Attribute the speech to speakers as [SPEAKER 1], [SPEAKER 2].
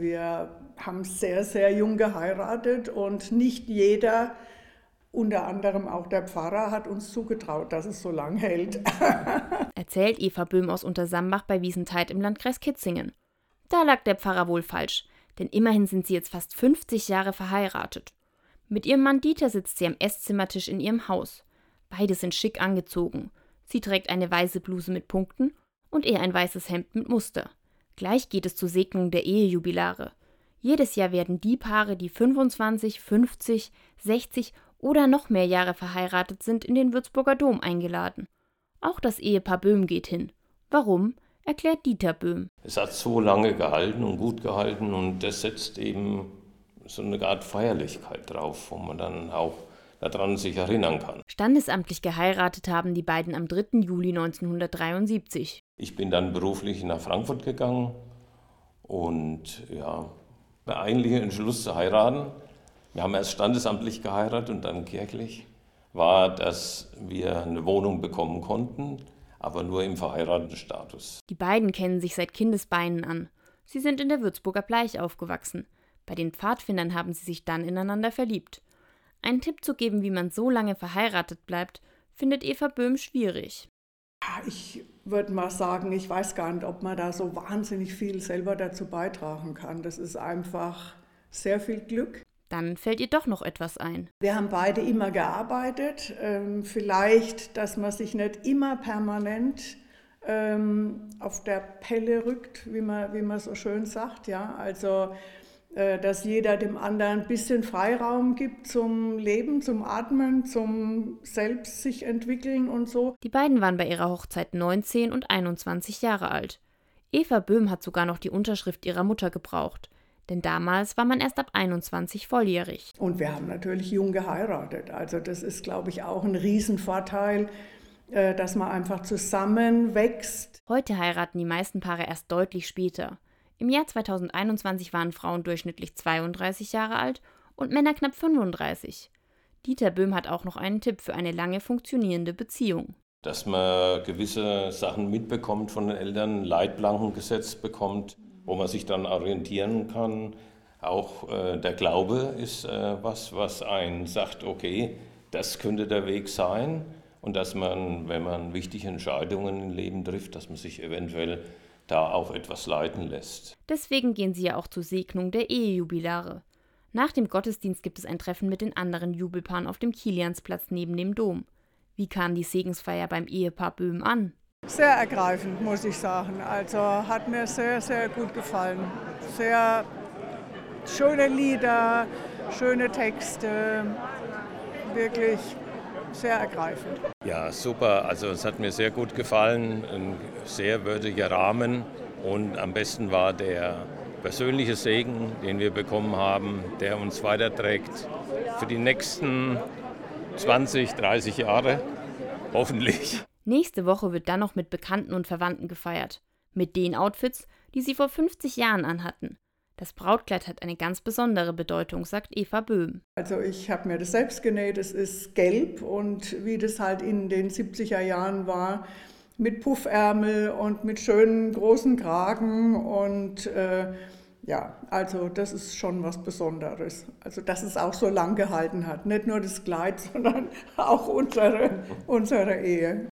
[SPEAKER 1] Wir haben sehr, sehr jung geheiratet und nicht jeder, unter anderem auch der Pfarrer, hat uns zugetraut, dass es so lang hält.
[SPEAKER 2] Erzählt Eva Böhm aus Untersambach bei Wiesentheid im Landkreis Kitzingen. Da lag der Pfarrer wohl falsch, denn immerhin sind sie jetzt fast 50 Jahre verheiratet. Mit ihrem Mann Dieter sitzt sie am Esszimmertisch in ihrem Haus. Beide sind schick angezogen. Sie trägt eine weiße Bluse mit Punkten und er ein weißes Hemd mit Muster. Gleich geht es zur Segnung der Ehejubilare. Jedes Jahr werden die Paare, die 25, 50, 60 oder noch mehr Jahre verheiratet sind, in den Würzburger Dom eingeladen. Auch das Ehepaar Böhm geht hin. Warum? erklärt Dieter Böhm.
[SPEAKER 3] Es hat so lange gehalten und gut gehalten und das setzt eben so eine Art Feierlichkeit drauf, wo man dann auch daran sich erinnern kann.
[SPEAKER 2] Standesamtlich geheiratet haben die beiden am 3. Juli 1973.
[SPEAKER 3] Ich bin dann beruflich nach Frankfurt gegangen und ja, der eigentliche Entschluss zu heiraten, wir haben erst standesamtlich geheiratet und dann kirchlich, war, dass wir eine Wohnung bekommen konnten, aber nur im verheirateten Status.
[SPEAKER 2] Die beiden kennen sich seit Kindesbeinen an. Sie sind in der Würzburger Bleich aufgewachsen. Bei den Pfadfindern haben sie sich dann ineinander verliebt. Einen Tipp zu geben, wie man so lange verheiratet bleibt, findet Eva Böhm schwierig.
[SPEAKER 1] Ich würde mal sagen, ich weiß gar nicht, ob man da so wahnsinnig viel selber dazu beitragen kann. Das ist einfach sehr viel Glück.
[SPEAKER 2] Dann fällt ihr doch noch etwas ein.
[SPEAKER 1] Wir haben beide immer gearbeitet. Ähm, vielleicht, dass man sich nicht immer permanent ähm, auf der Pelle rückt, wie man, wie man so schön sagt. Ja? Also dass jeder dem anderen ein bisschen Freiraum gibt zum Leben, zum Atmen, zum Selbst sich entwickeln und so.
[SPEAKER 2] Die beiden waren bei ihrer Hochzeit 19 und 21 Jahre alt. Eva Böhm hat sogar noch die Unterschrift ihrer Mutter gebraucht. Denn damals war man erst ab 21 volljährig.
[SPEAKER 1] Und wir haben natürlich jung geheiratet. Also das ist, glaube ich, auch ein Riesenvorteil, äh, dass man einfach zusammenwächst.
[SPEAKER 2] Heute heiraten die meisten Paare erst deutlich später. Im Jahr 2021 waren Frauen durchschnittlich 32 Jahre alt und Männer knapp 35. Dieter Böhm hat auch noch einen Tipp für eine lange funktionierende Beziehung.
[SPEAKER 3] Dass man gewisse Sachen mitbekommt von den Eltern, Leitplanken gesetzt bekommt, wo man sich dann orientieren kann. Auch äh, der Glaube ist äh, was, was einen sagt, okay, das könnte der Weg sein. Und dass man, wenn man wichtige Entscheidungen im Leben trifft, dass man sich eventuell da auch etwas leiten lässt.
[SPEAKER 2] Deswegen gehen sie ja auch zur Segnung der Ehejubilare. Nach dem Gottesdienst gibt es ein Treffen mit den anderen Jubelpaaren auf dem Kiliansplatz neben dem Dom. Wie kam die Segensfeier beim Ehepaar Böhm an?
[SPEAKER 1] Sehr ergreifend, muss ich sagen. Also hat mir sehr, sehr gut gefallen. Sehr schöne Lieder, schöne Texte, wirklich sehr ergreifend.
[SPEAKER 3] Ja, super. Also es hat mir sehr gut gefallen. Ein sehr würdiger Rahmen und am besten war der persönliche Segen, den wir bekommen haben, der uns weiterträgt für die nächsten 20, 30 Jahre, hoffentlich.
[SPEAKER 2] Nächste Woche wird dann noch mit Bekannten und Verwandten gefeiert. Mit den Outfits, die sie vor 50 Jahren anhatten. Das Brautkleid hat eine ganz besondere Bedeutung, sagt Eva Böhm.
[SPEAKER 1] Also ich habe mir das selbst genäht, es ist gelb und wie das halt in den 70er Jahren war, mit Puffärmel und mit schönen großen Kragen und äh, ja, also das ist schon was Besonderes. Also dass es auch so lang gehalten hat. Nicht nur das Kleid, sondern auch unsere, unsere Ehe.